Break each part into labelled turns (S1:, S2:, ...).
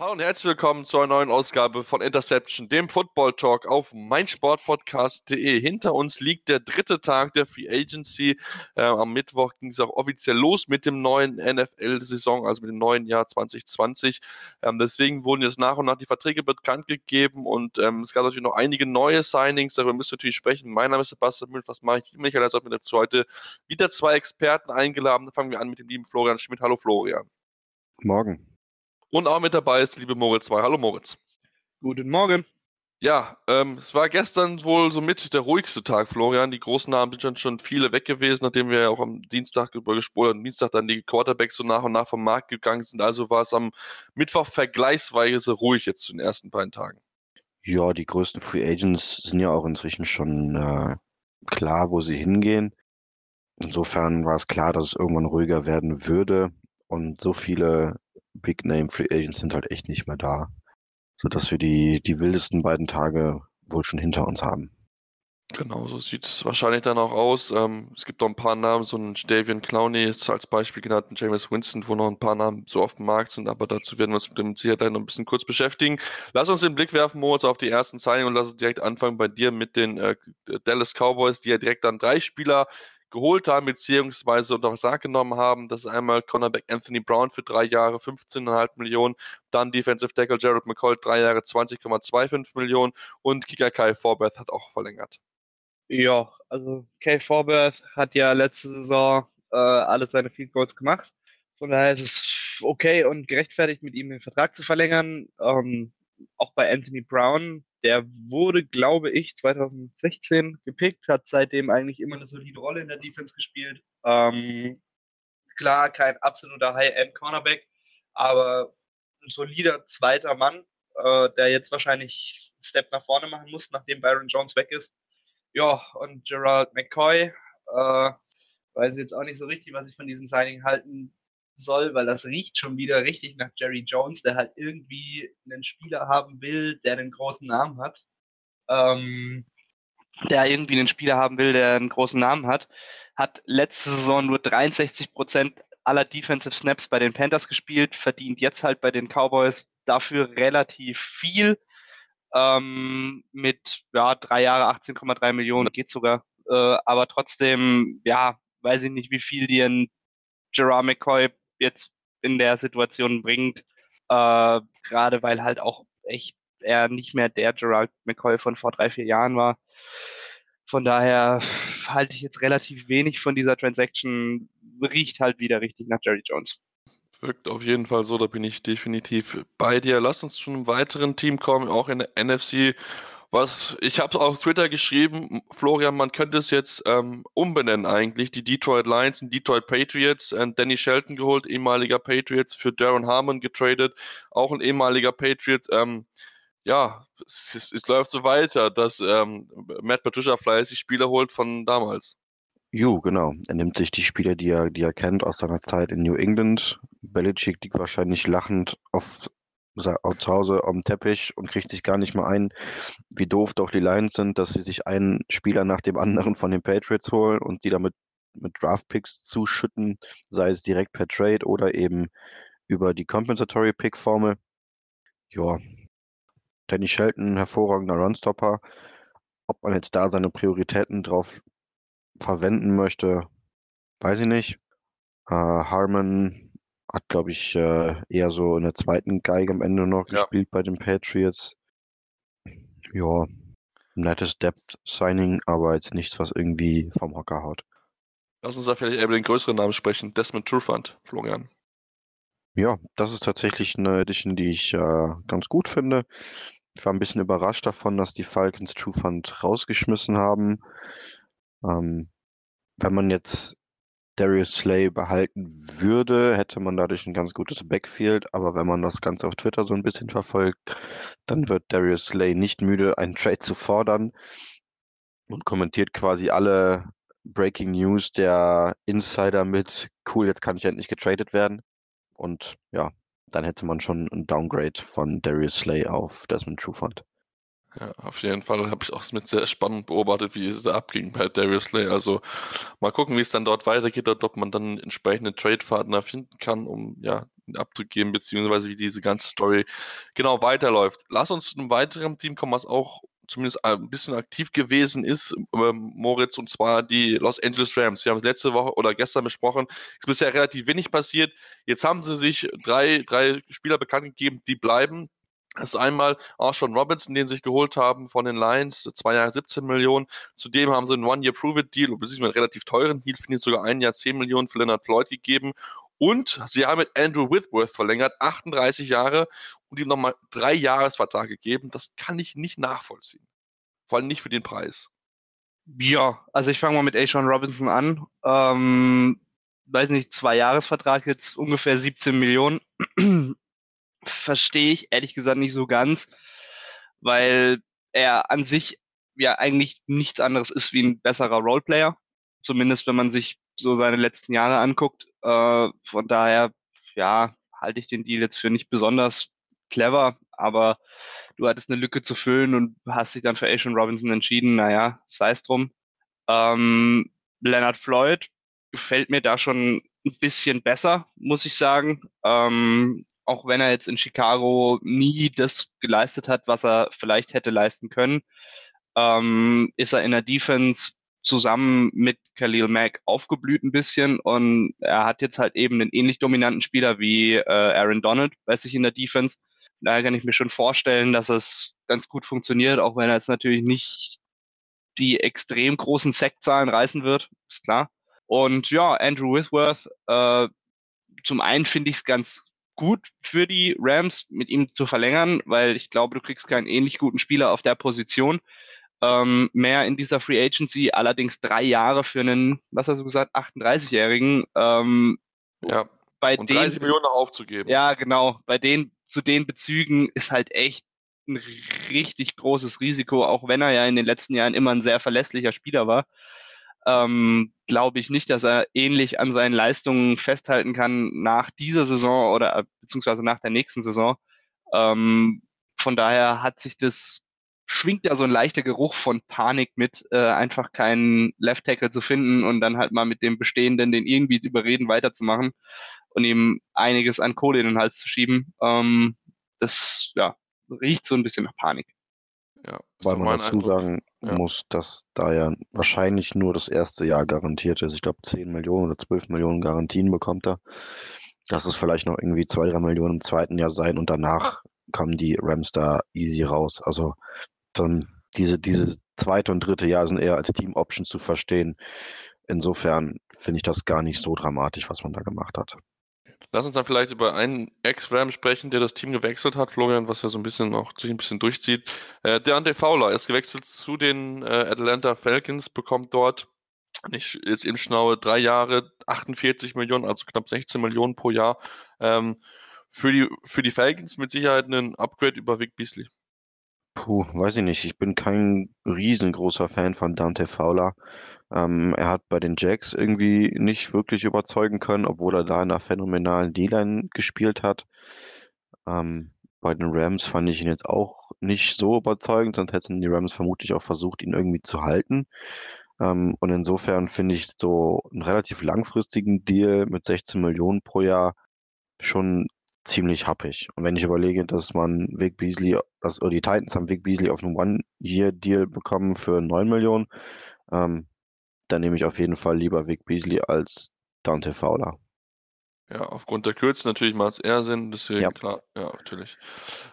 S1: Hallo und herzlich willkommen zu einer neuen Ausgabe von Interception, dem Football Talk auf meinsportpodcast.de. Hinter uns liegt der dritte Tag der Free Agency. Äh, am Mittwoch ging es auch offiziell los mit dem neuen NFL-Saison, also mit dem neuen Jahr 2020. Ähm, deswegen wurden jetzt nach und nach die Verträge bekannt gegeben und ähm, es gab natürlich noch einige neue Signings, darüber müssen wir natürlich sprechen. Mein Name ist Sebastian Müll, was mache ich? Michael, als ob mir dazu heute wieder zwei Experten eingeladen. Dann fangen wir an mit dem lieben Florian Schmidt. Hallo Florian.
S2: Morgen.
S1: Und auch mit dabei ist liebe Moritz 2. Hallo Moritz.
S3: Guten Morgen.
S1: Ja, ähm, es war gestern wohl somit der ruhigste Tag, Florian. Die großen Namen sind schon viele weg gewesen, nachdem wir ja auch am Dienstag über gesprochen haben. Am Dienstag dann die Quarterbacks so nach und nach vom Markt gegangen sind. Also war es am Mittwoch vergleichsweise ruhig jetzt zu den ersten beiden Tagen.
S2: Ja, die größten Free Agents sind ja auch inzwischen schon äh, klar, wo sie hingehen. Insofern war es klar, dass es irgendwann ruhiger werden würde. Und so viele Big Name Free Agents sind halt echt nicht mehr da, sodass wir die, die wildesten beiden Tage wohl schon hinter uns haben.
S1: Genau, so sieht es wahrscheinlich dann auch aus. Ähm, es gibt noch ein paar Namen, so ein Davian Clowney ist als Beispiel genannt, ein James Winston, wo noch ein paar Namen so auf dem Markt sind, aber dazu werden wir uns mit dem Sicherheit noch ein bisschen kurz beschäftigen. Lass uns den Blick werfen, Moritz, auf die ersten Zeilen und lass uns direkt anfangen bei dir mit den äh, Dallas Cowboys, die ja direkt dann drei Spieler geholt haben, beziehungsweise unter Vertrag genommen haben. Das ist einmal Cornerback Anthony Brown für drei Jahre 15,5 Millionen, dann Defensive Tackle Jared McCall drei Jahre 20,25 Millionen und Kicker Kai Forbath hat auch verlängert.
S3: Ja, also Kai Forbath hat ja letzte Saison äh, alle seine Field Goals gemacht. Von daher ist es okay und gerechtfertigt, mit ihm den Vertrag zu verlängern. Ähm, auch bei Anthony Brown der wurde, glaube ich, 2016 gepickt, hat seitdem eigentlich immer eine solide Rolle in der Defense gespielt. Ähm, klar, kein absoluter High-End-Cornerback, aber ein solider zweiter Mann, äh, der jetzt wahrscheinlich einen Step nach vorne machen muss, nachdem Byron Jones weg ist. Ja, und Gerald McCoy, äh, weiß jetzt auch nicht so richtig, was ich von diesem Signing halten soll, weil das riecht schon wieder richtig nach Jerry Jones, der halt irgendwie einen Spieler haben will, der einen großen Namen hat. Ähm, der irgendwie einen Spieler haben will, der einen großen Namen hat, hat letzte Saison nur 63 Prozent aller Defensive Snaps bei den Panthers gespielt, verdient jetzt halt bei den Cowboys dafür relativ viel. Ähm, mit ja, drei Jahre 18,3 Millionen geht sogar. Äh, aber trotzdem, ja, weiß ich nicht, wie viel dir ein Gerard McCoy jetzt in der Situation bringt. Äh, Gerade weil halt auch echt er nicht mehr der Gerald McCoy von vor drei, vier Jahren war. Von daher halte ich jetzt relativ wenig von dieser Transaction. Riecht halt wieder richtig nach Jerry Jones.
S1: Wirkt auf jeden Fall so, da bin ich definitiv bei dir. Lass uns zu einem weiteren Team kommen, auch in der NFC was ich habe auf Twitter geschrieben, Florian, man könnte es jetzt ähm, umbenennen eigentlich, die Detroit Lions und Detroit Patriots. Äh, Danny Shelton geholt, ehemaliger Patriots, für Darren Harmon getradet, auch ein ehemaliger Patriots. Ähm, ja, es, es, läuft so weiter, dass ähm, Matt Patricia fleißig Spieler holt von damals.
S2: Jo, genau. Er nimmt sich die Spieler, die er, die er kennt aus seiner Zeit in New England. Belichick liegt wahrscheinlich lachend auf zu Hause am Teppich und kriegt sich gar nicht mal ein, wie doof doch die Lions sind, dass sie sich einen Spieler nach dem anderen von den Patriots holen und die damit mit Draftpicks zuschütten, sei es direkt per Trade oder eben über die Compensatory Pick Formel. Ja, Danny Shelton, hervorragender Runstopper. Ob man jetzt da seine Prioritäten drauf verwenden möchte, weiß ich nicht. Äh, Harmon hat, glaube ich, äh, eher so in der zweiten Geige am Ende noch ja. gespielt bei den Patriots. Ja, nettes Depth-Signing, aber jetzt nichts, was irgendwie vom Hocker haut.
S1: Lass uns da vielleicht über den größeren Namen sprechen. Desmond Trufant, Florian.
S2: Ja, das ist tatsächlich eine Edition, die ich äh, ganz gut finde. Ich war ein bisschen überrascht davon, dass die Falcons Trufant rausgeschmissen haben. Ähm, wenn man jetzt Darius Slay behalten würde, hätte man dadurch ein ganz gutes Backfield. Aber wenn man das Ganze auf Twitter so ein bisschen verfolgt, dann wird Darius Slay nicht müde, einen Trade zu fordern und kommentiert quasi alle Breaking News der Insider mit, cool, jetzt kann ich endlich getradet werden. Und ja, dann hätte man schon ein Downgrade von Darius Slay auf Desmond Trufant.
S1: Ja, auf jeden Fall habe ich auch mit sehr spannend beobachtet, wie es abging bei Darius Slay. Also mal gucken, wie es dann dort weitergeht und ob man dann entsprechende Trade-Partner finden kann, um ja abzugeben, beziehungsweise wie diese ganze Story genau weiterläuft. Lass uns zu einem weiteren Team kommen, was auch zumindest ein bisschen aktiv gewesen ist, ähm, Moritz, und zwar die Los Angeles Rams. Wir haben es letzte Woche oder gestern besprochen. Es ist bisher relativ wenig passiert. Jetzt haben sie sich drei, drei Spieler bekannt gegeben, die bleiben. Das ist einmal auch schon Robinson, den sie sich geholt haben von den Lions, zwei Jahre 17 Millionen. Zudem haben sie einen One-Year-Prove-It-Deal, beziehungsweise einen relativ teuren Deal, finde ich sogar ein Jahr 10 Millionen für Leonard Floyd gegeben. Und sie haben mit Andrew Whitworth verlängert, 38 Jahre, und ihm nochmal drei Jahresvertrag gegeben. Das kann ich nicht nachvollziehen. Vor allem nicht für den Preis.
S3: Ja, also ich fange mal mit Ashawn Robinson an. Ähm, weiß nicht, zwei Jahresvertrag jetzt ungefähr 17 Millionen verstehe ich ehrlich gesagt nicht so ganz, weil er an sich ja eigentlich nichts anderes ist wie ein besserer Roleplayer. Zumindest wenn man sich so seine letzten Jahre anguckt. Äh, von daher, ja, halte ich den Deal jetzt für nicht besonders clever, aber du hattest eine Lücke zu füllen und hast dich dann für Asian Robinson entschieden. Naja, sei es drum. Ähm, Leonard Floyd gefällt mir da schon ein bisschen besser, muss ich sagen. Ähm, auch wenn er jetzt in Chicago nie das geleistet hat, was er vielleicht hätte leisten können, ähm, ist er in der Defense zusammen mit Khalil Mack aufgeblüht ein bisschen und er hat jetzt halt eben einen ähnlich dominanten Spieler wie äh, Aaron Donald bei sich in der Defense. Daher kann ich mir schon vorstellen, dass es ganz gut funktioniert, auch wenn er jetzt natürlich nicht die extrem großen Sackzahlen reißen wird, ist klar. Und ja, Andrew Whitworth, äh, zum einen finde ich es ganz gut für die Rams, mit ihm zu verlängern, weil ich glaube, du kriegst keinen ähnlich guten Spieler auf der Position. Ähm, mehr in dieser Free Agency, allerdings drei Jahre für einen, was hast du gesagt, 38-Jährigen. Ähm,
S1: ja, bei und 30 den, Millionen noch aufzugeben.
S3: Ja, genau. Bei den, zu den Bezügen ist halt echt ein richtig großes Risiko, auch wenn er ja in den letzten Jahren immer ein sehr verlässlicher Spieler war ähm, glaube ich nicht, dass er ähnlich an seinen Leistungen festhalten kann nach dieser Saison oder äh, beziehungsweise nach der nächsten Saison. Ähm, von daher hat sich das, schwingt da so ein leichter Geruch von Panik mit, äh, einfach keinen Left Tackle zu finden und dann halt mal mit dem Bestehenden den irgendwie überreden, weiterzumachen und ihm einiges an Kohle in den Hals zu schieben. Ähm, das ja, riecht so ein bisschen nach Panik.
S2: Ja, Weil man dazu Eindruck. sagen ja. muss, dass da ja wahrscheinlich nur das erste Jahr garantiert ist. Ich glaube, 10 Millionen oder 12 Millionen Garantien bekommt er. Das ist vielleicht noch irgendwie 2, 3 Millionen im zweiten Jahr sein und danach kamen die Rams da easy raus. Also dann diese, diese zweite und dritte Jahr sind eher als Team-Option zu verstehen. Insofern finde ich das gar nicht so dramatisch, was man da gemacht hat.
S1: Lass uns dann vielleicht über einen Ex-Ram sprechen, der das Team gewechselt hat, Florian, was ja so ein bisschen noch sich ein bisschen durchzieht. Äh, der Ante Fowler ist gewechselt zu den äh, Atlanta Falcons, bekommt dort nicht jetzt im Schnaue drei Jahre 48 Millionen, also knapp 16 Millionen pro Jahr. Ähm, für, die, für die Falcons mit Sicherheit ein Upgrade über Vic Beasley.
S2: Puh, weiß ich nicht. Ich bin kein riesengroßer Fan von Dante Fowler. Ähm, er hat bei den Jacks irgendwie nicht wirklich überzeugen können, obwohl er da in einer phänomenalen D-Line gespielt hat. Ähm, bei den Rams fand ich ihn jetzt auch nicht so überzeugend, sonst hätten die Rams vermutlich auch versucht, ihn irgendwie zu halten. Ähm, und insofern finde ich so einen relativ langfristigen Deal mit 16 Millionen pro Jahr schon ziemlich happig. Und wenn ich überlege, dass man Vic Beasley, dass die Titans haben Vic Beasley auf einen One-Year-Deal bekommen für 9 Millionen, ähm, dann nehme ich auf jeden Fall lieber Vic Beasley als Dante Fowler.
S1: Ja, aufgrund der Kürze natürlich macht es eher Sinn, deswegen ja. klar, ja, natürlich.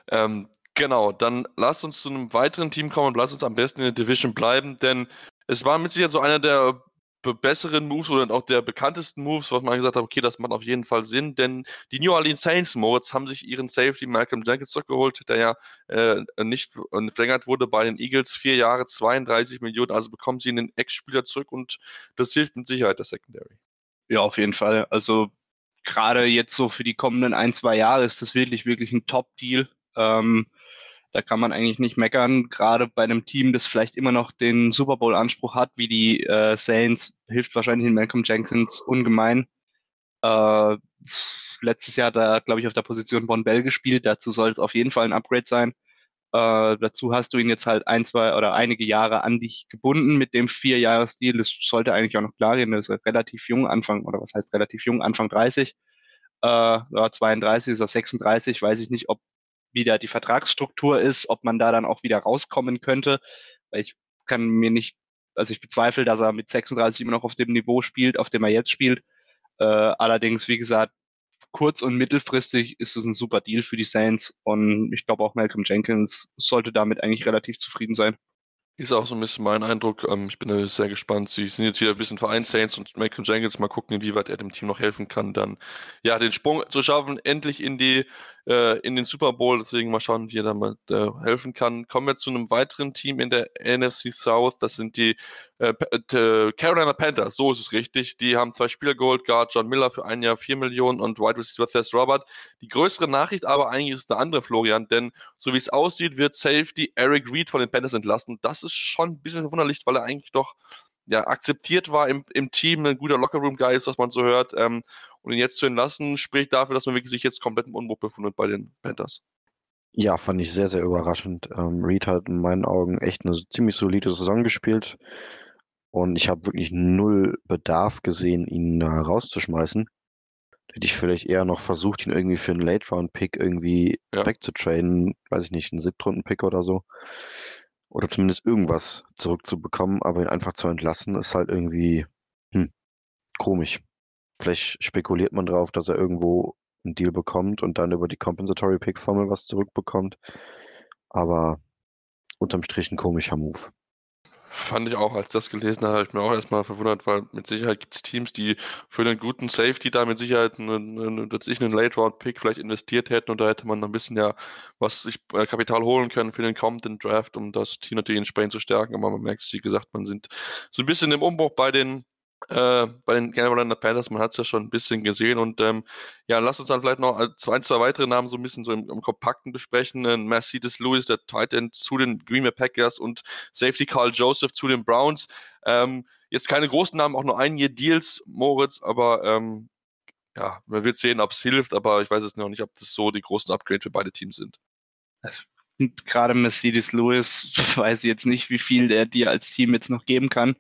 S1: Ähm, genau, dann lasst uns zu einem weiteren Team kommen und lasst uns am besten in der Division bleiben, denn es war mit Sicherheit so einer der besseren Moves oder auch der bekanntesten Moves, was man gesagt hat, okay, das macht auf jeden Fall Sinn, denn die New Orleans Saints, Moritz, haben sich ihren Safety Malcolm Jenkins zurückgeholt, der ja äh, nicht verlängert wurde bei den Eagles, vier Jahre, 32 Millionen, also bekommen sie einen Ex-Spieler zurück und das hilft mit Sicherheit der Secondary.
S3: Ja, auf jeden Fall. Also gerade jetzt so für die kommenden ein, zwei Jahre ist das wirklich, wirklich ein Top-Deal. Ähm, da kann man eigentlich nicht meckern. Gerade bei einem Team, das vielleicht immer noch den Super Bowl-Anspruch hat, wie die äh, Saints, hilft wahrscheinlich in Malcolm Jenkins ungemein. Äh, letztes Jahr hat er, glaube ich, auf der Position Von Bell gespielt. Dazu soll es auf jeden Fall ein Upgrade sein. Äh, dazu hast du ihn jetzt halt ein, zwei oder einige Jahre an dich gebunden mit dem Vier-Jahres-Deal. Das sollte eigentlich auch noch klar gehen. Das ist relativ jung, Anfang, oder was heißt relativ jung, Anfang 30. Äh, ja, 32 ist er 36. Weiß ich nicht, ob wieder die Vertragsstruktur ist, ob man da dann auch wieder rauskommen könnte. Ich kann mir nicht, also ich bezweifle, dass er mit 36 immer noch auf dem Niveau spielt, auf dem er jetzt spielt. Äh, allerdings, wie gesagt, kurz- und mittelfristig ist es ein super Deal für die Saints und ich glaube auch Malcolm Jenkins sollte damit eigentlich relativ zufrieden sein.
S1: Ist auch so ein bisschen mein Eindruck. Ähm, ich bin sehr gespannt. Sie sind jetzt wieder ein bisschen Verein Saints und Malcolm Jenkins mal gucken, inwieweit er dem Team noch helfen kann, dann ja den Sprung zu schaffen, endlich in die äh, in den Super Bowl. Deswegen mal schauen, wie er da mal äh, helfen kann. Kommen wir zu einem weiteren Team in der NFC South. Das sind die äh, äh, Carolina Panthers. So ist es richtig. Die haben zwei Spieler geholt, Guard John Miller für ein Jahr 4 Millionen und Wide Receiver Thess Robert. Die größere Nachricht aber eigentlich ist der andere Florian, denn so wie es aussieht, wird Safety Eric Reed von den Panthers entlassen. Das ist schon ein bisschen verwunderlich, weil er eigentlich doch ja, akzeptiert war im, im Team, ein guter Lockerroom-Guy ist, was man so hört. Ähm, und ihn jetzt zu entlassen, spricht dafür, dass man wirklich sich jetzt komplett im Unbruch befindet bei den Panthers.
S2: Ja, fand ich sehr, sehr überraschend. Ähm, Reed hat in meinen Augen echt eine ziemlich solide Saison gespielt. Und ich habe wirklich null Bedarf gesehen, ihn äh, rauszuschmeißen. Hätte ich vielleicht eher noch versucht, ihn irgendwie für einen Late-Round-Pick irgendwie ja. wegzutraden. Weiß ich nicht, einen Siebtrunden-Pick oder so. Oder zumindest irgendwas zurückzubekommen. Aber ihn einfach zu entlassen, ist halt irgendwie hm, komisch. Vielleicht spekuliert man darauf, dass er irgendwo einen Deal bekommt und dann über die Compensatory Pick Formel was zurückbekommt. Aber unterm Strich ein komischer Move.
S1: Fand ich auch, als das gelesen habe, habe ich mir auch erstmal verwundert, weil mit Sicherheit gibt es Teams, die für einen guten Safety da mit Sicherheit einen, einen, einen Late-Round-Pick vielleicht investiert hätten und da hätte man noch ein bisschen ja was sich äh, Kapital holen können für den kommenden Draft, um das Team natürlich entsprechend zu stärken. Aber man merkt es, wie gesagt, man sind so ein bisschen im Umbruch bei den äh, bei den Carolina Panthers, man hat es ja schon ein bisschen gesehen und ähm, ja, lass uns dann vielleicht noch zwei, zwei weitere Namen so ein bisschen so im, im Kompakten besprechen. Äh, Mercedes Lewis, der Tight End zu den Green Bay Packers und Safety Carl Joseph zu den Browns. Ähm, jetzt keine großen Namen, auch nur einige Deals, Moritz, aber ähm, ja, man wird sehen, ob es hilft, aber ich weiß es noch nicht, ob das so die großen Upgrades für beide Teams sind.
S3: Also, gerade Mercedes Lewis weiß ich jetzt nicht, wie viel der dir als Team jetzt noch geben kann.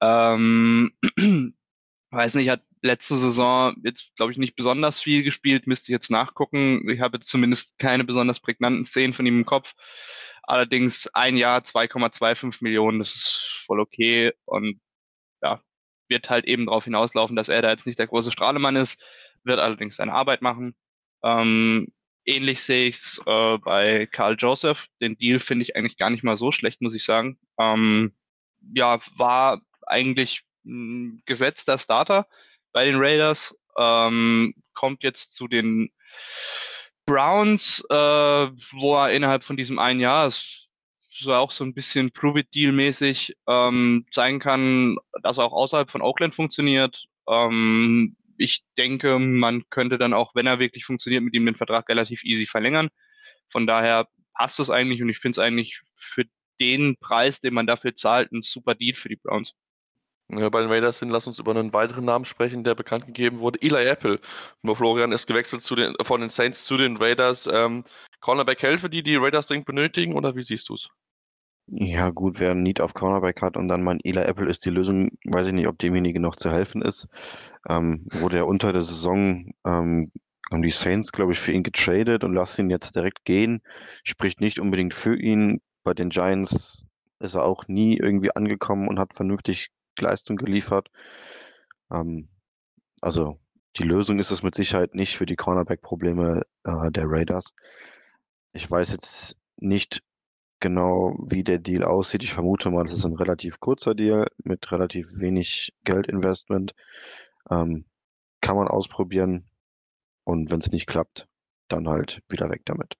S3: Ähm, weiß nicht, hat letzte Saison jetzt, glaube ich, nicht besonders viel gespielt, müsste ich jetzt nachgucken. Ich habe jetzt zumindest keine besonders prägnanten Szenen von ihm im Kopf. Allerdings ein Jahr 2,25 Millionen, das ist voll okay und ja, wird halt eben darauf hinauslaufen, dass er da jetzt nicht der große Strahlemann ist, wird allerdings seine Arbeit machen. Ähm, ähnlich sehe ich es äh, bei Karl Joseph. Den Deal finde ich eigentlich gar nicht mal so schlecht, muss ich sagen. Ähm, ja, war eigentlich ein gesetzter Starter bei den Raiders. Ähm, kommt jetzt zu den Browns, äh, wo er innerhalb von diesem einen Jahr, so auch so ein bisschen Prove-It-Deal-mäßig, ähm, zeigen kann, dass er auch außerhalb von Oakland funktioniert. Ähm, ich denke, man könnte dann auch, wenn er wirklich funktioniert, mit ihm den Vertrag relativ easy verlängern. Von daher passt das eigentlich und ich finde es eigentlich für den Preis, den man dafür zahlt, ein super Deal für die Browns.
S1: Bei den Raiders sind, lass uns über einen weiteren Namen sprechen, der bekannt gegeben wurde. Eli Apple. Nur Florian ist gewechselt den, von den Saints zu den Raiders. Ähm, Cornerback Helfe, die die Raiders dringend benötigen, oder wie siehst du es?
S2: Ja, gut, wer einen Need auf Cornerback hat und dann mein Eli Apple ist die Lösung, weiß ich nicht, ob demjenigen noch zu helfen ist. Ähm, wurde ja unter der Saison, ähm, haben die Saints, glaube ich, für ihn getradet und lassen ihn jetzt direkt gehen. Spricht nicht unbedingt für ihn. Bei den Giants ist er auch nie irgendwie angekommen und hat vernünftig Leistung geliefert. Ähm, also die Lösung ist es mit Sicherheit nicht für die Cornerback-Probleme äh, der Raiders. Ich weiß jetzt nicht genau, wie der Deal aussieht. Ich vermute mal, das ist ein relativ kurzer Deal mit relativ wenig Geldinvestment. Ähm, kann man ausprobieren und wenn es nicht klappt, dann halt wieder weg damit.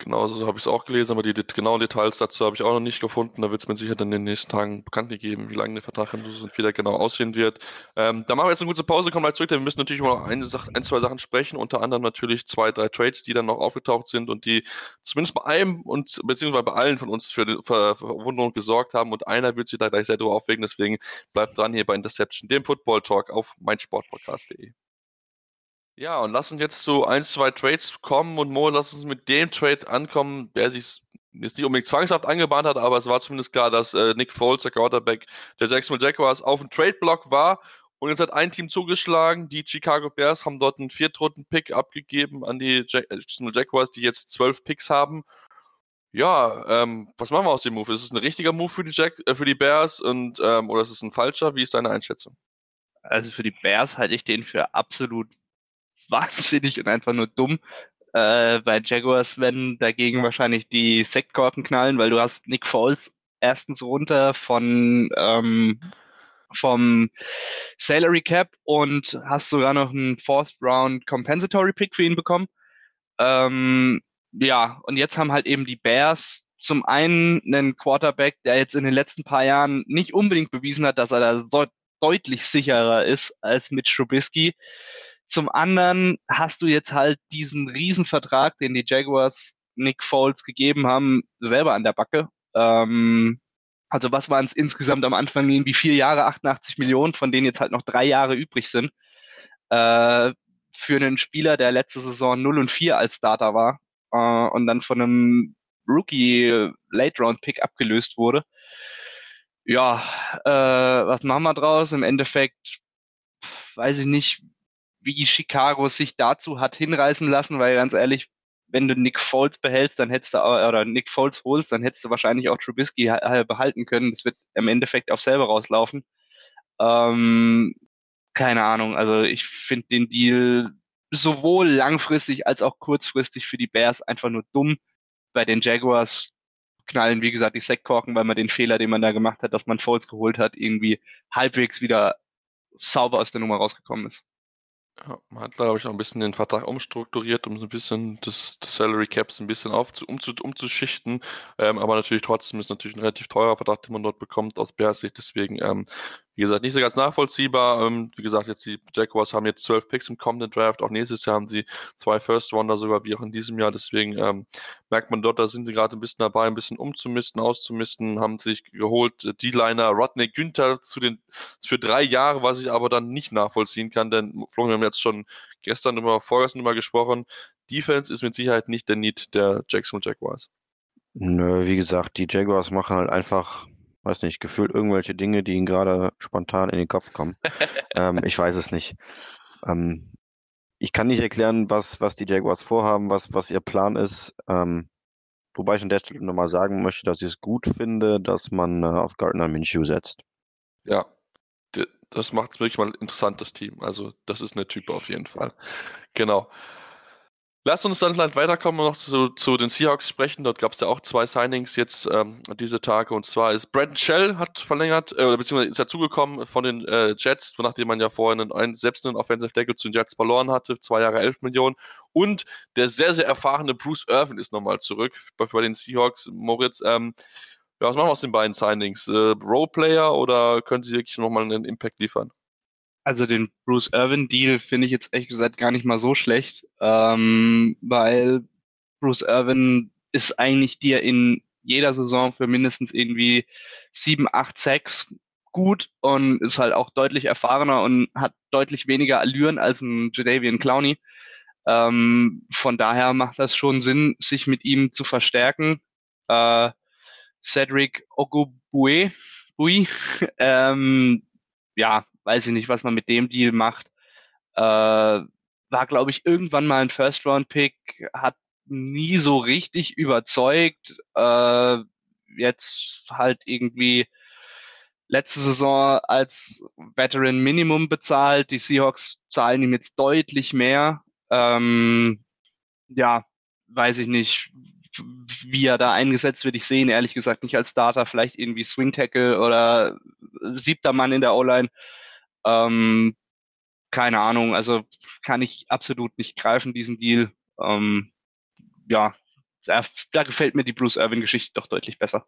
S1: Genau, so habe ich es auch gelesen, aber die, die genauen Details dazu habe ich auch noch nicht gefunden. Da wird es mir sicher dann in den nächsten Tagen bekannt gegeben, wie lange der Vertrag und wie der genau aussehen wird. Ähm, da machen wir jetzt eine kurze Pause, kommen gleich zurück, denn wir müssen natürlich mal eine Sache, ein, zwei Sachen sprechen, unter anderem natürlich zwei, drei Trades, die dann noch aufgetaucht sind und die zumindest bei einem und beziehungsweise bei allen von uns für, für, für Verwunderung gesorgt haben und einer wird sich da gleich sehr drüber aufregen, deswegen bleibt dran hier bei Interception, dem Football Talk auf meinsportpodcast.de. Ja, und lass uns jetzt zu ein, zwei Trades kommen und Mo, lass uns mit dem Trade ankommen, der sich jetzt nicht unbedingt zwangshaft angebahnt hat, aber es war zumindest klar, dass äh, Nick Foles, der Quarterback der Jacksonville Jaguars, auf dem Trade-Block war. Und jetzt hat ein Team zugeschlagen. Die Chicago Bears haben dort einen Viertrunden-Pick abgegeben an die Jacksonville Jaguars, die jetzt zwölf Picks haben. Ja, ähm, was machen wir aus dem Move? Ist es ein richtiger Move für die, Jack, äh, für die Bears und, ähm, oder ist es ein falscher? Wie ist deine Einschätzung?
S3: Also für die Bears halte ich den für absolut wahnsinnig und einfach nur dumm. Äh, bei Jaguars werden dagegen wahrscheinlich die Sektkorken knallen, weil du hast Nick Foles erstens runter von ähm, vom Salary Cap und hast sogar noch einen Fourth Round Compensatory Pick für ihn bekommen. Ähm, ja, und jetzt haben halt eben die Bears zum einen einen Quarterback, der jetzt in den letzten paar Jahren nicht unbedingt bewiesen hat, dass er da so deutlich sicherer ist als mit Trubisky. Zum anderen hast du jetzt halt diesen Riesenvertrag, den die Jaguars Nick Foles gegeben haben, selber an der Backe. Ähm, also was waren es insgesamt am Anfang irgendwie vier Jahre, 88 Millionen, von denen jetzt halt noch drei Jahre übrig sind. Äh, für einen Spieler, der letzte Saison 0 und 4 als Starter war äh, und dann von einem Rookie Late Round Pick abgelöst wurde. Ja, äh, was machen wir draus? Im Endeffekt weiß ich nicht, wie Chicago sich dazu hat hinreißen lassen, weil ganz ehrlich, wenn du Nick Foles behältst, dann hättest du, oder Nick Foles holst, dann hättest du wahrscheinlich auch Trubisky behalten können. Das wird im Endeffekt auf selber rauslaufen. Ähm, keine Ahnung, also ich finde den Deal sowohl langfristig als auch kurzfristig für die Bears einfach nur dumm. Bei den Jaguars knallen, wie gesagt, die Sektkorken, weil man den Fehler, den man da gemacht hat, dass man Foles geholt hat, irgendwie halbwegs wieder sauber aus der Nummer rausgekommen ist.
S1: Ja, man hat, glaube ich, auch ein bisschen den Vertrag umstrukturiert, um so ein bisschen das, das Salary Caps ein bisschen auf, umzu, umzuschichten. Ähm, aber natürlich trotzdem ist natürlich ein relativ teurer Vertrag, den man dort bekommt aus Bears Sicht. Deswegen ähm, wie gesagt, nicht so ganz nachvollziehbar. Ähm, wie gesagt, jetzt die Jaguars haben jetzt zwölf Picks im kommenden Draft. Auch nächstes Jahr haben sie zwei First Rounder sogar, wie auch in diesem Jahr. Deswegen ähm, merkt man dort, da sind sie gerade ein bisschen dabei, ein bisschen umzumisten, auszumisten, haben sich geholt. Äh, D-Liner Rodney Günther zu den, für drei Jahre, was ich aber dann nicht nachvollziehen kann, denn Florian, wir haben jetzt schon gestern über, vorgestern über gesprochen. Defense ist mit Sicherheit nicht der Need der Jacksonville Jaguars.
S2: Nö, wie gesagt, die Jaguars machen halt einfach weiß nicht, gefühlt irgendwelche Dinge, die ihnen gerade spontan in den Kopf kommen. ähm, ich weiß es nicht. Ähm, ich kann nicht erklären, was, was die Jaguars vorhaben, was, was ihr Plan ist. Ähm, wobei ich an der Stelle nochmal sagen möchte, dass ich es gut finde, dass man äh, auf Gardner Minshew setzt.
S1: Ja, das macht es wirklich mal ein interessantes Team. Also, das ist eine Type auf jeden Fall. Genau. Lass uns dann halt weiterkommen und noch zu, zu den Seahawks sprechen. Dort gab es ja auch zwei Signings jetzt ähm, diese Tage. Und zwar ist Brandon Shell hat verlängert, äh, beziehungsweise ist dazugekommen von den äh, Jets, nachdem man ja vorher einen, selbst einen Offensive Tackle zu den Jets verloren hatte. Zwei Jahre 11 Millionen. Und der sehr, sehr erfahrene Bruce Irvin ist nochmal zurück bei, bei den Seahawks. Moritz, ähm, ja, was machen wir aus den beiden Signings? Äh, Roleplayer oder können sie wirklich nochmal einen Impact liefern?
S3: Also den Bruce Irvin Deal finde ich jetzt ehrlich gesagt gar nicht mal so schlecht, ähm, weil Bruce Irvin ist eigentlich dir in jeder Saison für mindestens irgendwie sieben, acht Sacks gut und ist halt auch deutlich erfahrener und hat deutlich weniger Allüren als ein Jadavian Clowney. Ähm, von daher macht das schon Sinn, sich mit ihm zu verstärken. Äh, Cedric Ogubue, ähm, ja, weiß ich nicht, was man mit dem Deal macht. Äh, war, glaube ich, irgendwann mal ein First-Round-Pick, hat nie so richtig überzeugt. Äh, jetzt halt irgendwie letzte Saison als Veteran Minimum bezahlt. Die Seahawks zahlen ihm jetzt deutlich mehr. Ähm, ja, weiß ich nicht, wie er da eingesetzt wird. Ich sehe ihn ehrlich gesagt nicht als Starter, vielleicht irgendwie Swing Tackle oder siebter Mann in der O-Line. Ähm, keine Ahnung, also kann ich absolut nicht greifen, diesen Deal. Ähm, ja, da, da, gefällt mir die Bruce Irvin-Geschichte doch deutlich besser.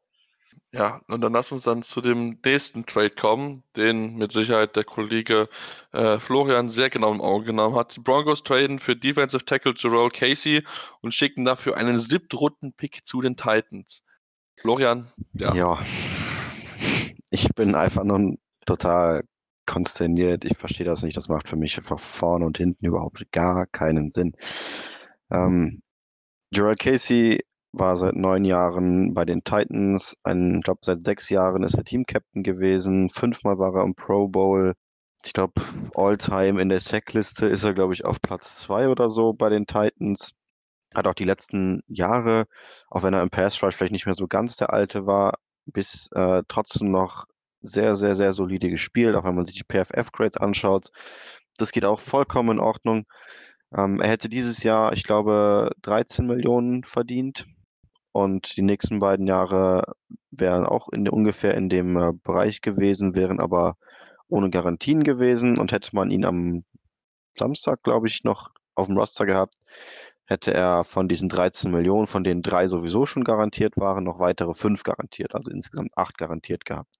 S1: Ja, und dann lass uns dann zu dem nächsten Trade kommen, den mit Sicherheit der Kollege äh, Florian sehr genau im Auge genommen hat. Die Broncos traden für Defensive Tackle Jerome Casey und schicken dafür einen Siebtrunden-Pick zu den Titans. Florian,
S2: ja. Ja, ich bin einfach nur total konsterniert. Ich verstehe das nicht. Das macht für mich einfach vorne und hinten überhaupt gar keinen Sinn. Ähm, Gerald Casey war seit neun Jahren bei den Titans. Ich glaube, seit sechs Jahren ist er Team-Captain gewesen. Fünfmal war er im Pro Bowl. Ich glaube, All-Time in der Sackliste ist er, glaube ich, auf Platz zwei oder so bei den Titans. Hat auch die letzten Jahre, auch wenn er im Pass Rush vielleicht nicht mehr so ganz der alte war, bis äh, trotzdem noch sehr, sehr, sehr solide gespielt, auch wenn man sich die PFF-Grades anschaut. Das geht auch vollkommen in Ordnung. Ähm, er hätte dieses Jahr, ich glaube, 13 Millionen verdient. Und die nächsten beiden Jahre wären auch in, ungefähr in dem äh, Bereich gewesen, wären aber ohne Garantien gewesen. Und hätte man ihn am Samstag, glaube ich, noch auf dem Roster gehabt, hätte er von diesen 13 Millionen, von denen drei sowieso schon garantiert waren, noch weitere fünf garantiert, also insgesamt acht garantiert gehabt.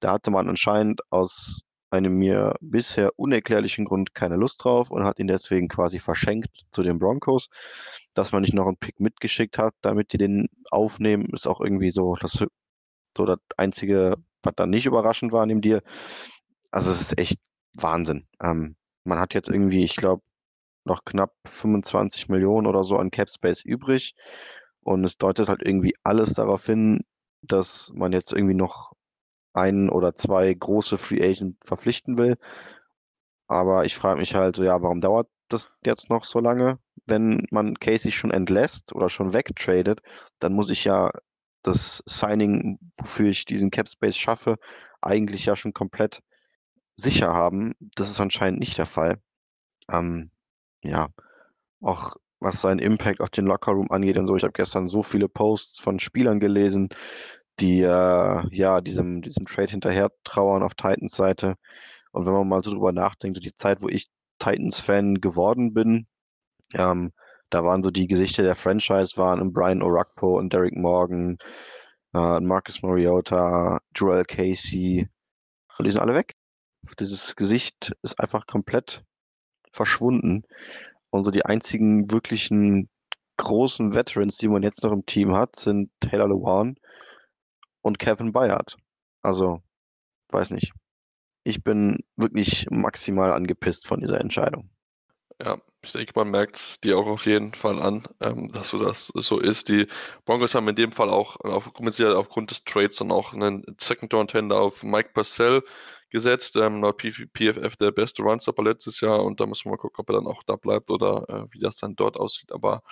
S2: Da hatte man anscheinend aus einem mir bisher unerklärlichen Grund keine Lust drauf und hat ihn deswegen quasi verschenkt zu den Broncos. Dass man nicht noch einen Pick mitgeschickt hat, damit die den aufnehmen, ist auch irgendwie so das, so das Einzige, was dann nicht überraschend war an dem Deal. Also es ist echt Wahnsinn. Ähm, man hat jetzt irgendwie, ich glaube, noch knapp 25 Millionen oder so an Cap Space übrig. Und es deutet halt irgendwie alles darauf hin, dass man jetzt irgendwie noch einen oder zwei große Free Agent verpflichten will. Aber ich frage mich halt so, ja, warum dauert das jetzt noch so lange? Wenn man Casey schon entlässt oder schon wegtradet, dann muss ich ja das Signing, wofür ich diesen Cap Space schaffe, eigentlich ja schon komplett sicher haben. Das ist anscheinend nicht der Fall. Ähm, ja, auch was seinen Impact auf den Lockerroom angeht und so. Ich habe gestern so viele Posts von Spielern gelesen, die äh, ja diesem, diesem Trade hinterher trauern auf Titans Seite. Und wenn man mal so drüber nachdenkt, die Zeit, wo ich Titans-Fan geworden bin, ähm, da waren so die Gesichter der Franchise, waren Brian Orakpo und Derek Morgan, äh, Marcus Mariota, Joel Casey. Die sind alle weg. Dieses Gesicht ist einfach komplett verschwunden. Und so die einzigen wirklichen großen Veterans, die man jetzt noch im Team hat, sind Taylor Lewan und Kevin Bayard. Also, weiß nicht. Ich bin wirklich maximal angepisst von dieser Entscheidung.
S1: Ja, ich denke, man merkt es dir auch auf jeden Fall an, ähm, dass so das so ist. Die Broncos haben in dem Fall auch auf, aufgrund des Trades dann auch einen Second Down Tender auf Mike Purcell gesetzt. Ähm, laut PFF der beste Runstopper letztes Jahr und da muss man mal gucken, ob er dann auch da bleibt oder äh, wie das dann dort aussieht. Aber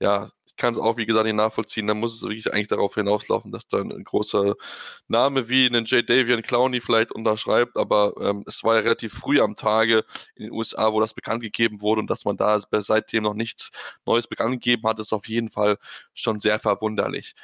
S1: ja, ich kann es auch, wie gesagt, nicht nachvollziehen. Da muss es wirklich eigentlich darauf hinauslaufen, dass dann ein großer Name wie einen J. Davian Clowney vielleicht unterschreibt. Aber ähm, es war ja relativ früh am Tage in den USA, wo das bekannt gegeben wurde und dass man da seitdem noch nichts Neues bekannt gegeben hat, ist auf jeden Fall schon sehr verwunderlich.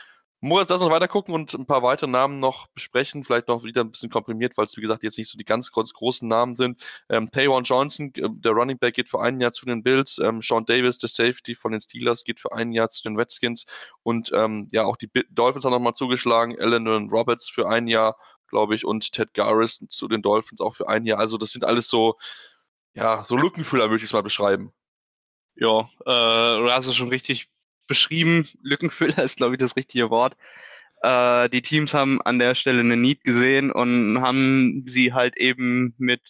S1: Moritz, lass uns weiter gucken und ein paar weitere Namen noch besprechen, vielleicht noch wieder ein bisschen komprimiert, weil es, wie gesagt, jetzt nicht so die ganz, ganz großen Namen sind. Ähm, Taywan Johnson, äh, der Running Back, geht für ein Jahr zu den Bills. Ähm, Sean Davis, der Safety von den Steelers, geht für ein Jahr zu den Redskins. Und ähm, ja, auch die Dolphins haben nochmal zugeschlagen. Alan Roberts für ein Jahr, glaube ich, und Ted Garris zu den Dolphins auch für ein Jahr. Also das sind alles so, ja, so Lückenfüller, würde ich es mal beschreiben.
S3: Ja, äh, du hast es schon richtig beschrieben. Lückenfüller ist, glaube ich, das richtige Wort. Äh, die Teams haben an der Stelle eine Need gesehen und haben sie halt eben mit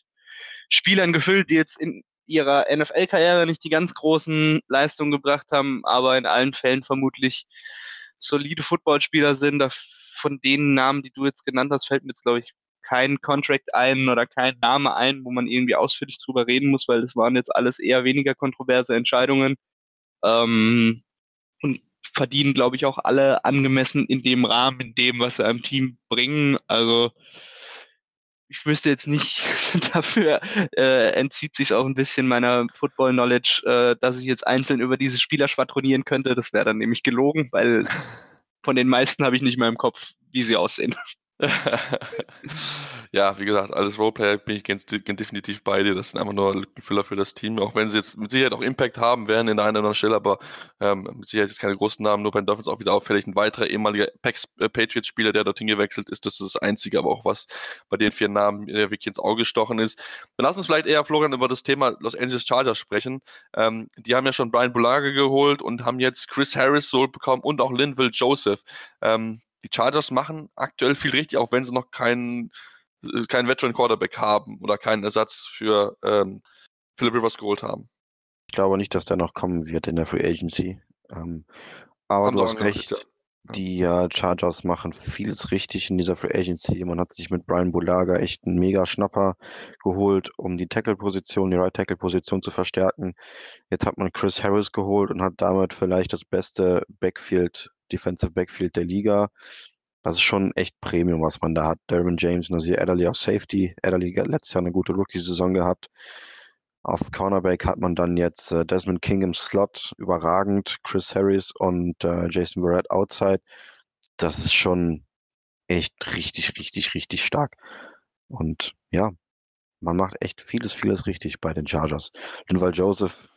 S3: Spielern gefüllt, die jetzt in ihrer NFL-Karriere nicht die ganz großen Leistungen gebracht haben, aber in allen Fällen vermutlich solide Footballspieler sind. Von den Namen, die du jetzt genannt hast, fällt mir jetzt, glaube ich, kein Contract ein oder kein Name ein, wo man irgendwie ausführlich drüber reden muss, weil das waren jetzt alles eher weniger kontroverse Entscheidungen. Ähm, und verdienen, glaube ich, auch alle angemessen in dem Rahmen, in dem, was sie einem Team bringen. Also ich wüsste jetzt nicht, dafür äh, entzieht sich auch ein bisschen meiner Football-Knowledge, äh, dass ich jetzt einzeln über diese Spieler schwadronieren könnte. Das wäre dann nämlich gelogen, weil von den meisten habe ich nicht mehr im Kopf, wie sie aussehen.
S1: ja, wie gesagt, alles Roleplayer bin ich definitiv bei dir. Das sind einfach nur Lückenfüller für das Team, auch wenn sie jetzt mit Sicherheit auch Impact haben werden in der einen oder anderen Stelle, aber ähm, mit Sicherheit jetzt keine großen Namen. Nur bei den Dolphins auch wieder auffällig. Ein weiterer ehemaliger äh, Patriots-Spieler, der dorthin gewechselt ist, das ist das Einzige, aber auch was bei den vier Namen äh, wirklich ins Auge gestochen ist. Dann lass uns vielleicht eher, Florian, über das Thema Los Angeles Chargers sprechen. Ähm, die haben ja schon Brian Bulage geholt und haben jetzt Chris Harris so bekommen und auch Linville Joseph. Ähm, die Chargers machen aktuell viel richtig, auch wenn sie noch keinen, äh, keinen Veteran Quarterback haben oder keinen Ersatz für ähm, Philip Rivers geholt haben.
S2: Ich glaube nicht, dass der noch kommen wird in der Free Agency. Ähm, Aber
S1: Haben
S2: du hast recht. Die äh, Chargers machen vieles richtig in dieser Free Agency. Man hat sich mit Brian Bulaga echt einen mega Schnapper geholt, um die Tackle-Position, die Right-Tackle-Position zu verstärken. Jetzt hat man Chris Harris geholt und hat damit vielleicht das beste Backfield, Defensive Backfield der Liga. Das ist schon echt Premium, was man da hat. Derwin James, Nasir Adderley auf Safety. Adderley hat letztes Jahr eine gute Rookie-Saison gehabt. Auf Cornerback hat man dann jetzt äh, Desmond King im Slot, überragend, Chris Harris und äh, Jason Verrett outside. Das ist schon echt richtig, richtig, richtig stark. Und ja, man macht echt vieles, vieles richtig bei den Chargers. Linval Joseph,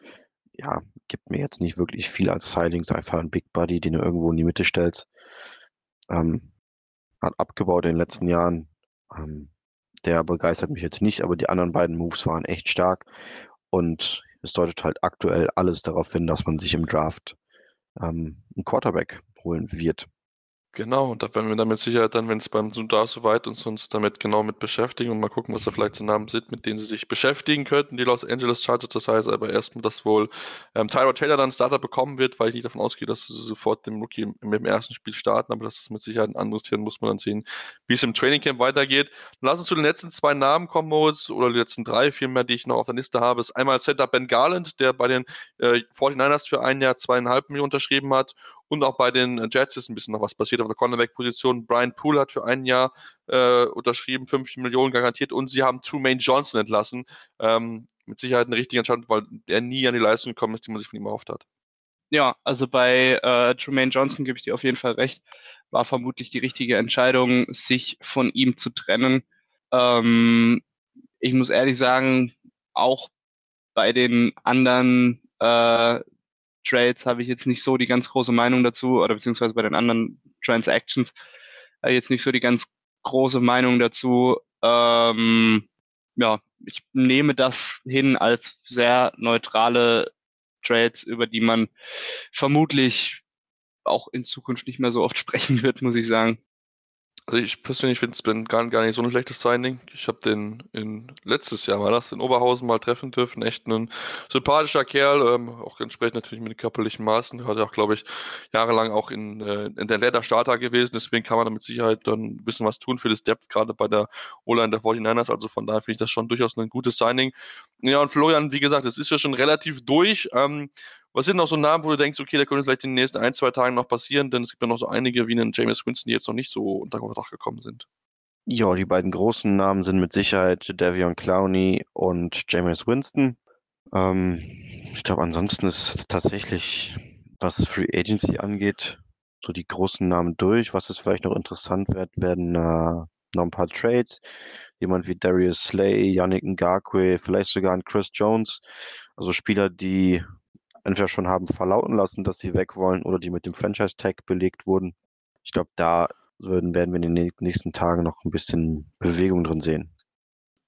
S2: ja, gibt mir jetzt nicht wirklich viel als Signing, ist einfach ein Big Buddy, den du irgendwo in die Mitte stellst. Ähm, hat abgebaut in den letzten Jahren. Ähm, der begeistert mich jetzt nicht, aber die anderen beiden Moves waren echt stark. Und es deutet halt aktuell alles darauf hin, dass man sich im Draft ähm, einen Quarterback holen wird.
S1: Genau, und da werden wir dann mit Sicherheit dann, wenn es beim Sundar soweit uns uns damit genau mit beschäftigen und mal gucken, was da vielleicht so Namen sind, mit denen sie sich beschäftigen könnten, die Los Angeles Chargers. Das heißt aber erstmal, dass wohl ähm, Tyra Taylor dann Starter bekommen wird, weil ich nicht davon ausgehe, dass sie sofort dem Rookie mit dem ersten Spiel starten, aber das ist mit Sicherheit ein anderes Thema, muss man dann sehen, wie es im Trainingcamp weitergeht. Und lass uns zu den letzten zwei Namen kommen, Moritz, oder die letzten drei vielmehr, die ich noch auf der Liste habe. ist einmal Center Ben Garland, der bei den äh, 49ers für ein Jahr zweieinhalb Millionen unterschrieben hat und auch bei den Jets ist ein bisschen noch was passiert auf der Cornerback-Position. Brian Poole hat für ein Jahr äh, unterschrieben, 5 Millionen garantiert und sie haben Trumaine Johnson entlassen. Ähm, mit Sicherheit eine richtige Entscheidung, weil der nie an die Leistung gekommen ist, die man sich von ihm erhofft hat.
S3: Ja, also bei äh, Trumaine Johnson gebe ich dir auf jeden Fall recht. War vermutlich die richtige Entscheidung, sich von ihm zu trennen. Ähm, ich muss ehrlich sagen, auch bei den anderen äh, Trades habe ich jetzt nicht so die ganz große Meinung dazu, oder beziehungsweise bei den anderen Transactions ich jetzt nicht so die ganz große Meinung dazu. Ähm, ja, ich nehme das hin als sehr neutrale Trades, über die man vermutlich auch in Zukunft nicht mehr so oft sprechen wird, muss ich sagen.
S1: Also ich persönlich finde es gar, gar nicht so ein schlechtes Signing. Ich habe den in letztes Jahr war das in Oberhausen mal treffen dürfen. Echt ein sympathischer Kerl, ähm, auch entsprechend natürlich mit körperlichen Maßen. Hat auch, glaube ich, jahrelang auch in, äh, in der Leather Starter gewesen. Deswegen kann man da mit Sicherheit dann ein bisschen was tun für das Depth, gerade bei der O-Line der 49ers. Also von daher finde ich das schon durchaus ein gutes Signing. Ja, und Florian, wie gesagt, es ist ja schon relativ durch. Ähm, was sind noch so Namen, wo du denkst, okay, da könnte vielleicht in den nächsten ein, zwei Tagen noch passieren, denn es gibt ja noch so einige wie einen James Winston, die jetzt noch nicht so unter Vertrag gekommen sind.
S2: Ja, die beiden großen Namen sind mit Sicherheit Davion Clowney und James Winston. Ähm, ich glaube, ansonsten ist tatsächlich, was Free Agency angeht, so die großen Namen durch. Was es vielleicht noch interessant wird, werden äh, noch ein paar Trades. Jemand wie Darius Slay, Yannick Ngakwe, vielleicht sogar ein Chris Jones. Also Spieler, die entweder schon haben verlauten lassen, dass sie weg wollen oder die mit dem Franchise-Tag belegt wurden. Ich glaube, da würden, werden wir in den nächsten Tagen noch ein bisschen Bewegung drin sehen.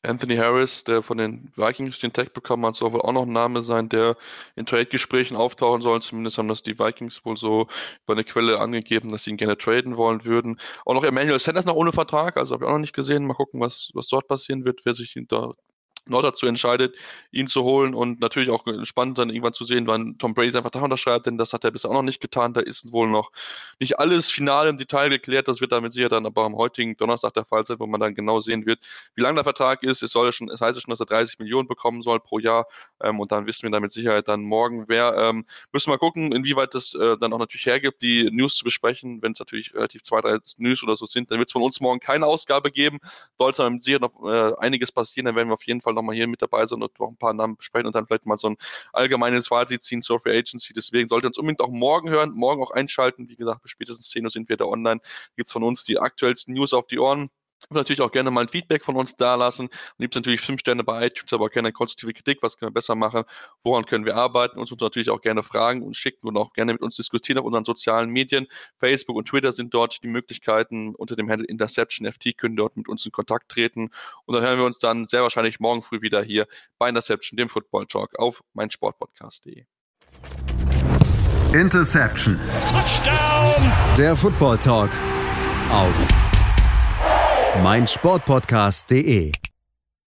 S1: Anthony Harris, der von den Vikings den Tag bekommen hat, soll wohl auch noch ein Name sein, der in Trade-Gesprächen auftauchen soll. Zumindest haben das die Vikings wohl so über eine Quelle angegeben, dass sie ihn gerne traden wollen würden. Auch noch Emmanuel Sanders noch ohne Vertrag, also habe ich auch noch nicht gesehen. Mal gucken, was, was dort passieren wird, wer sich da noch dazu entscheidet, ihn zu holen und natürlich auch spannend dann irgendwann zu sehen, wann Tom Brady seinen Vertrag unterschreibt, denn das hat er bisher auch noch nicht getan. Da ist wohl noch nicht alles final im Detail geklärt. Das wird damit sicher dann aber am heutigen Donnerstag der Fall sein, wo man dann genau sehen wird, wie lang der Vertrag ist. Es soll schon, es heißt schon, dass er 30 Millionen bekommen soll pro Jahr ähm, und dann wissen wir dann mit Sicherheit dann morgen, wer. Ähm, müssen wir mal gucken, inwieweit das äh, dann auch natürlich hergibt, die News zu besprechen. Wenn es natürlich relativ zwei, drei News oder so sind, dann wird es von uns morgen keine Ausgabe geben. Sollte mit Sicherheit noch äh, einiges passieren, dann werden wir auf jeden Fall nochmal hier mit dabei sein und noch ein paar Namen besprechen und dann vielleicht mal so ein allgemeines Fazit ziehen zur Free Agency. Deswegen solltet ihr uns unbedingt auch morgen hören, morgen auch einschalten. Wie gesagt, bis spätestens 10 Uhr sind wir da online. Gibt es von uns die aktuellsten News auf die Ohren. Und natürlich auch gerne mal ein Feedback von uns da lassen. Am liebsten natürlich fünf Sterne bei iTunes, aber gerne konstruktive Kritik. Was können wir besser machen? Woran können wir arbeiten? Uns natürlich auch gerne fragen und schicken und auch gerne mit uns diskutieren auf unseren sozialen Medien. Facebook und Twitter sind dort die Möglichkeiten. Unter dem Handle Interception FT können dort mit uns in Kontakt treten. Und dann hören wir uns dann sehr wahrscheinlich morgen früh wieder hier bei Interception, dem Football Talk auf meinsportpodcast.de.
S4: Interception. Touchdown. Der Football Talk auf meinsportpodcast.de